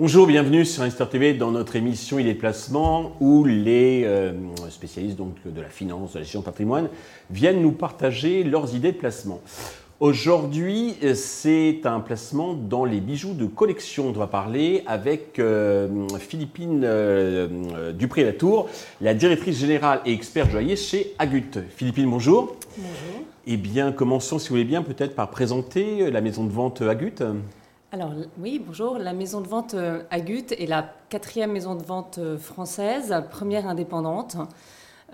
Bonjour, bienvenue sur Investor TV dans notre émission Il est placement où les euh, spécialistes de la finance, de la gestion de patrimoine viennent nous partager leurs idées de placement. Aujourd'hui, c'est un placement dans les bijoux de collection. On va parler avec euh, Philippine euh, Dupré-Latour, la directrice générale et experte joaillier chez Agut. Philippine, bonjour. Bonjour. Eh bien, commençons, si vous voulez bien, peut-être par présenter la maison de vente Agut. Alors oui, bonjour. La maison de vente euh, Agut est la quatrième maison de vente euh, française, première indépendante.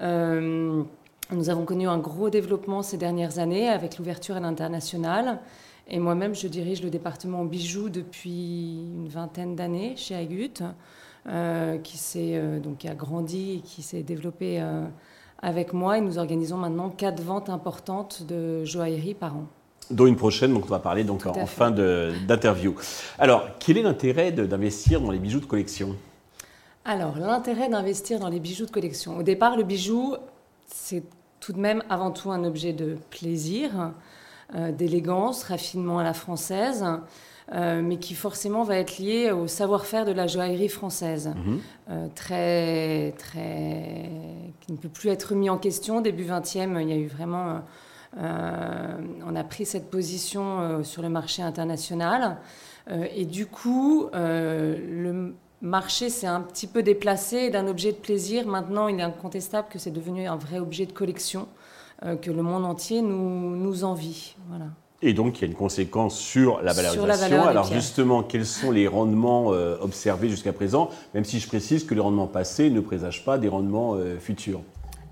Euh, nous avons connu un gros développement ces dernières années avec l'ouverture à l'international. Et moi-même, je dirige le département bijoux depuis une vingtaine d'années chez Agut, qui s'est donc qui a grandi et qui s'est développé avec moi. Et nous organisons maintenant quatre ventes importantes de joaillerie par an dont une prochaine, donc on va parler donc en, fin d'interview. Alors, quel est l'intérêt d'investir dans les bijoux de collection? Alors, l'intérêt d'investir dans les bijoux de collection. Au départ, le bijou, c'est tout de même avant tout un objet de plaisir, euh, d'élégance, raffinement à la française. Euh, mais qui forcément va être lié au savoir-faire de la joaillerie française, mhm. euh, très, très, qui ne peut plus être mis en question. Début 20e, il y a eu vraiment euh, on a pris cette position sur le marché international. Et du coup, le marché s'est un petit peu déplacé d'un objet de plaisir. Maintenant, il est incontestable que c'est devenu un vrai objet de collection que le monde entier nous, nous envie. Voilà. Et donc, il y a une conséquence sur la valorisation. Alors, justement, quels sont les rendements observés jusqu'à présent Même si je précise que les rendements passés ne présagent pas des rendements futurs?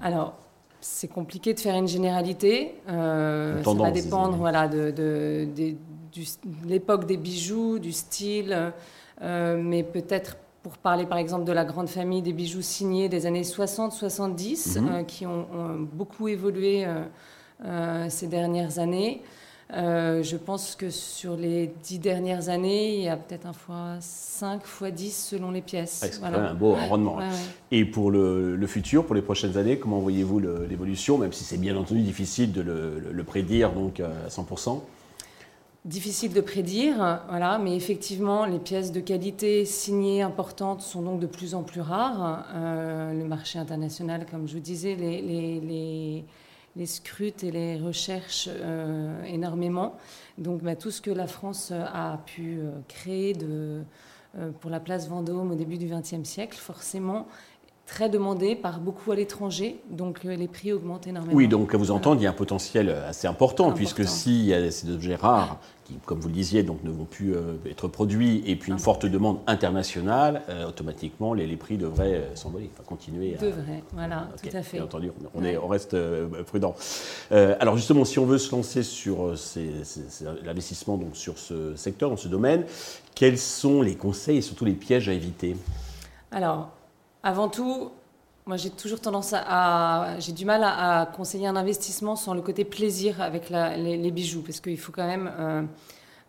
Alors, c'est compliqué de faire une généralité. Euh, ça va dépendre voilà, de, l'époque des bijoux, du style, euh, mais peut-être pour parler par exemple de la grande famille des bijoux signés des années 60-70, mhm. euh, qui ont, beaucoup évolué ces dernières années. Euh, je pense que sur les dix dernières années, il y a peut-être un fois 5 fois 10 selon les pièces. c'est quand même un beau rendement. Et pour le, futur, pour les prochaines années, comment voyez-vous l'évolution, même si c'est bien entendu difficile de le, prédire donc à 100% Difficile de prédire, voilà, mais effectivement, les pièces de qualité signées importantes sont donc de plus en plus rares. Euh, le marché international, comme je vous disais, les les scrutes et les recherches euh, énormément. Donc bah, tout ce que la France a pu euh, créer pour la place Vendôme au début du XXe siècle, forcément très demandé par beaucoup à l'étranger, donc les prix augmentent énormément. Oui, donc à vous entendre, il y a un potentiel assez important, puisque s'il y a ces objets rares qui, comme vous le disiez, donc, ne vont plus euh, être produits, et puis une forte demande internationale, euh, automatiquement les, prix devraient euh, s'envoler, enfin continuer. À, devraient, voilà, tout à fait. Bien entendu, on, est, on reste prudent. alors justement, si on veut se lancer sur l'investissement donc sur ce secteur, dans ce domaine, quels sont les conseils et surtout les pièges à éviter? Alors, avant tout, moi j'ai toujours tendance à, j'ai du mal à, conseiller un investissement sans le côté plaisir avec les, bijoux, parce qu'il faut quand même, euh,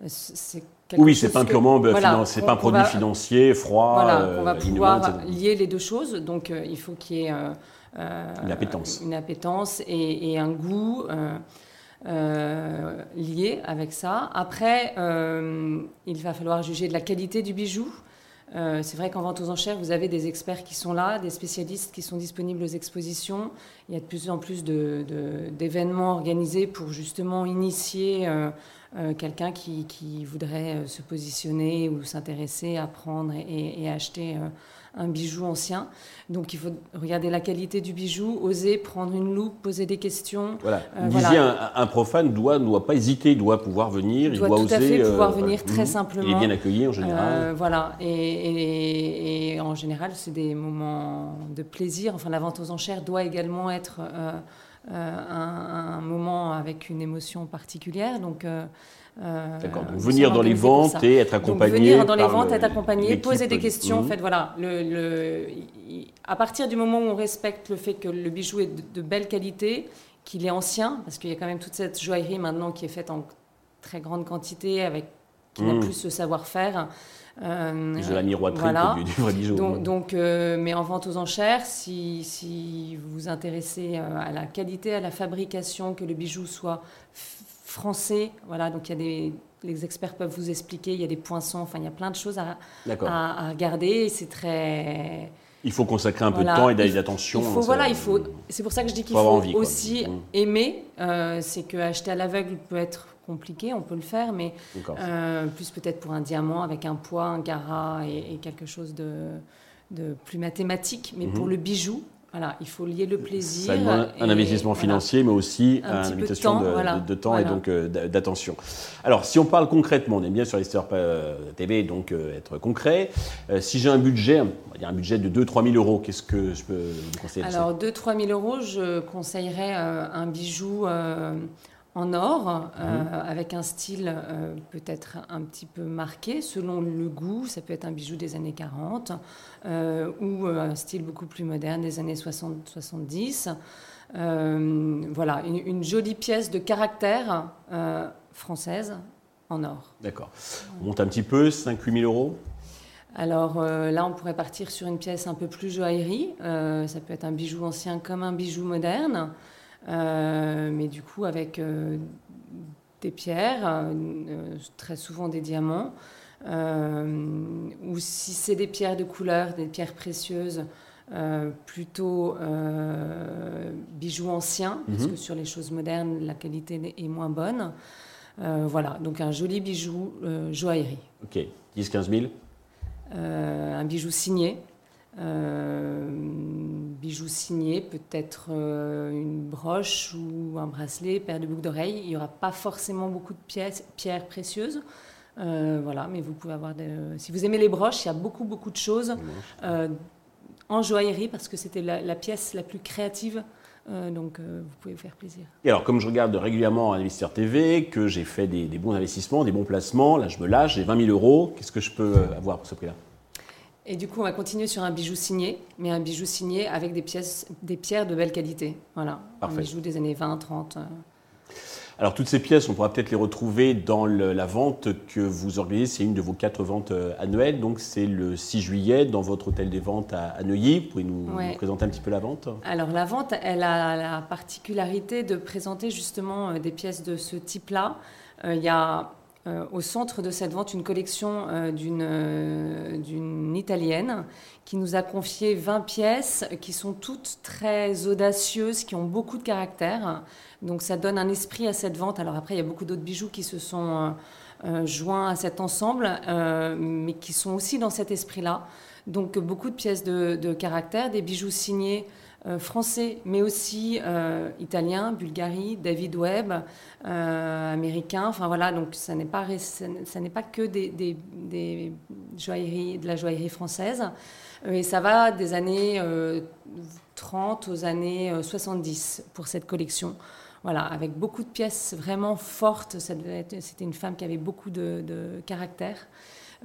c'est oui, c'est pas purement, c'est pas un produit financier froid. Voilà, euh, on va pouvoir lier les deux choses. Donc, euh, il faut qu'il y ait une appétence, une appétence et, un goût lié avec ça. Après, il va falloir juger de la qualité du bijou. Euh, c'est vrai qu'en vente aux enchères, vous avez des experts qui sont là, des spécialistes qui sont disponibles aux expositions. Il y a de plus en plus d'événements organisés pour justement initier euh, euh, quelqu'un qui, voudrait se positionner ou s'intéresser, apprendre et, et acheter un bijou ancien. Donc il faut regarder la qualité du bijou, oser prendre une loupe, poser des questions. Voilà. Euh, disiez, un, profane doit, ne doit pas hésiter, il doit pouvoir venir, il doit, doit tout à fait pouvoir euh, venir très simplement. Il est bien accueilli en général. Euh, voilà. Et, en général, c'est des moments de plaisir. Enfin, la vente aux enchères doit également être un, moment avec une émotion particulière. Donc euh, D'accord. Donc venir dans les ventes et être accompagné. Donc, venir dans les ventes, être accompagné, poser des questions. En fait, voilà, le, à partir du moment où on respecte le fait que le bijou est de, belle qualité, qu'il est ancien, parce qu'il y a quand même toute cette joaillerie maintenant qui est faite en très grande quantité avec qui n'a plus ce savoir-faire. Euh, de la miroiterie que du, vrai bijou. Donc, mais en vente aux enchères, si, si vous vous intéressez à la qualité, à la fabrication, que le bijou soit français, voilà, donc il y a des les experts peuvent vous expliquer. Il y a des poinçons, enfin, il y a plein de choses à, à, regarder. C'est très. Il faut consacrer un peu de temps et d'attention. Il faut, voilà, il faut. C'est pour ça que je dis qu'il faut, aussi mmh. aimer. Euh, c'est que acheter à l'aveugle peut être compliqué, on peut le faire, mais euh, plus peut-être pour un diamant avec un poids, un carat et, quelque chose de, de, plus mathématique. Mais mmh. pour le bijou, voilà, il faut lier le plaisir. Ça un investissement financier, mais aussi un une invitation de temps, et donc euh, d'attention. Alors, si on parle concrètement, on aime bien sur l'Histoire euh, TV, donc euh, être concret. si j'ai un budget, on va dire un budget de 2-3 000 euros, qu'est-ce que je peux vous conseiller Alors, 2-3 000 euros, je conseillerais un bijou en or, euh, mhm. avec un style euh, peut-être un petit peu marqué selon le goût. Ça peut être un bijou des années 40 euh, ou un style beaucoup plus moderne des années 60-70. voilà, une, jolie pièce de caractère française en or. D'accord. On monte un petit peu, 5-8 000 euros? Alors là, on pourrait partir sur une pièce un peu plus joaillerie. ça peut être un bijou ancien comme un bijou moderne. Euh, mais du coup avec euh, des pierres, euh, très souvent des diamants, ou si c'est des pierres de couleur, des pierres précieuses, plutôt bijoux anciens, parce mhm. que sur les choses modernes, la qualité est moins bonne. voilà, donc un joli bijou joaillerie. Ok, 10-15 000 Un bijou signé. Euh, bijoux signés, peut-être euh, une broche ou un bracelet, paire de boucles d'oreilles. Il n'y aura pas forcément beaucoup de pièces, pierres précieuses. Euh, voilà, mais vous pouvez avoir des... Si vous aimez les broches, il y a beaucoup, beaucoup de choses en joaillerie parce que c'était la, pièce la plus créative. donc, vous pouvez vous faire plaisir. Et alors, comme je regarde régulièrement Investisseur TV, que j'ai fait des, des, bons investissements, des bons placements, là, je me lâche, j'ai 20 000 euros. Qu'est-ce que je peux avoir pour ce prix-là? Et du coup, on va continuer sur un bijou signé, mais un bijou signé avec des, pièces, des pierres de belle qualité. Voilà, Parfait. un bijou des années 20, 30. Euh. Alors, toutes ces pièces, on pourra peut-être les retrouver dans la vente que vous organisez. C'est une de vos quatre ventes euh, annuelles. Donc, c'est le 6 juillet dans votre hôtel des ventes à, Neuilly. Vous pouvez nous, présenter un petit peu la vente Alors, la vente, elle a la particularité de présenter justement euh, des pièces de ce type-là. Il y a euh, au centre de cette vente une collection euh, d'une Italienne qui nous a confié 20 pièces qui sont toutes très audacieuses, qui ont beaucoup de caractère. Donc ça donne un esprit à cette vente. Alors après, il y a beaucoup d'autres bijoux qui se sont joints à cet ensemble, mais qui sont aussi dans cet esprit-là. Donc beaucoup de pièces de caractère, des bijoux signés euh, français, mais aussi euh, italien, Bulgarie, David Webb, euh, américain. Enfin voilà, donc ça n'est pas, ça n'est pas que des, des, joailleries, de la joaillerie française. Et ça va des années 30 aux années 70 pour cette collection. Voilà, avec beaucoup de pièces vraiment fortes. C'était une femme qui avait beaucoup de, de caractère.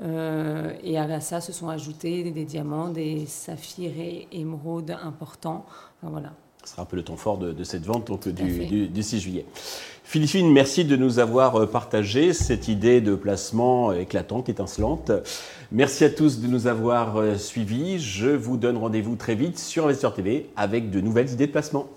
Euh, et à ça se sont ajoutés des, diamants, des saphirs et émeraudes importants. voilà. Ce sera un peu le temps fort de, cette vente donc, du, du, 6 juillet. Philippine, merci de nous avoir euh, partagé cette idée de placement éclatante, étincelante. Merci à tous de nous avoir euh, suivis. Je vous donne rendez-vous très vite sur Investeur TV avec de nouvelles idées de placement.